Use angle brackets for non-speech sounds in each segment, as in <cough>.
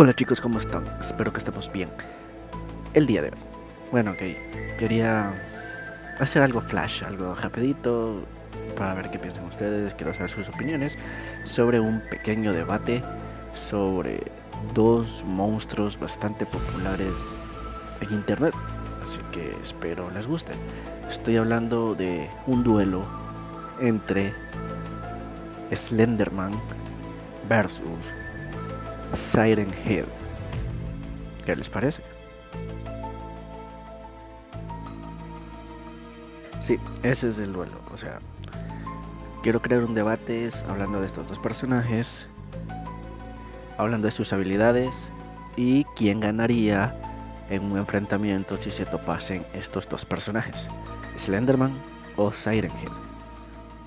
Hola chicos, ¿cómo están? Espero que estemos bien. El día de hoy. Bueno, ok. Quería hacer algo flash, algo rapidito, para ver qué piensan ustedes. Quiero saber sus opiniones sobre un pequeño debate sobre dos monstruos bastante populares en internet. Así que espero les guste. Estoy hablando de un duelo entre Slenderman versus Siren Head. ¿Qué les parece? Sí, ese es el duelo. O sea, quiero crear un debate hablando de estos dos personajes, hablando de sus habilidades y quién ganaría en un enfrentamiento si se topasen estos dos personajes, Slenderman o Siren Head.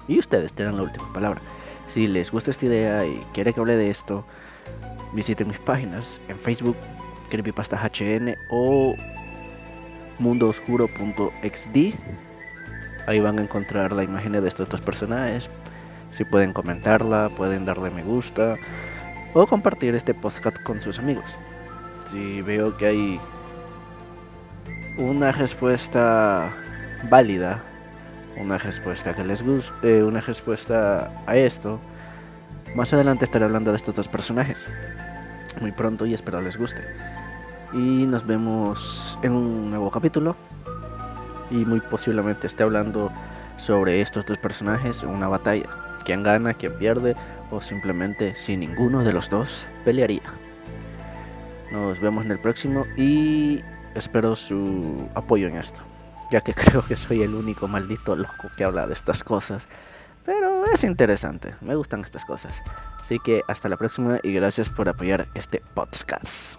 Y ustedes tienen la última palabra. Si les gusta esta idea y quiere que hable de esto, visiten mis páginas en Facebook, CreepyPastaHN o mundooscuro.xd. Ahí van a encontrar la imagen de estos dos personajes. Si pueden comentarla, pueden darle me gusta o compartir este podcast con sus amigos. Si veo que hay una respuesta válida una respuesta que les guste, una respuesta a esto. Más adelante estaré hablando de estos dos personajes. Muy pronto y espero les guste. Y nos vemos en un nuevo capítulo. Y muy posiblemente esté hablando sobre estos dos personajes en una batalla. Quién gana, quién pierde o simplemente si ninguno de los dos pelearía. Nos vemos en el próximo y espero su apoyo en esto ya que <laughs> creo que soy el único maldito loco que habla de estas cosas. Pero es interesante, me gustan estas cosas. Así que hasta la próxima y gracias por apoyar este podcast.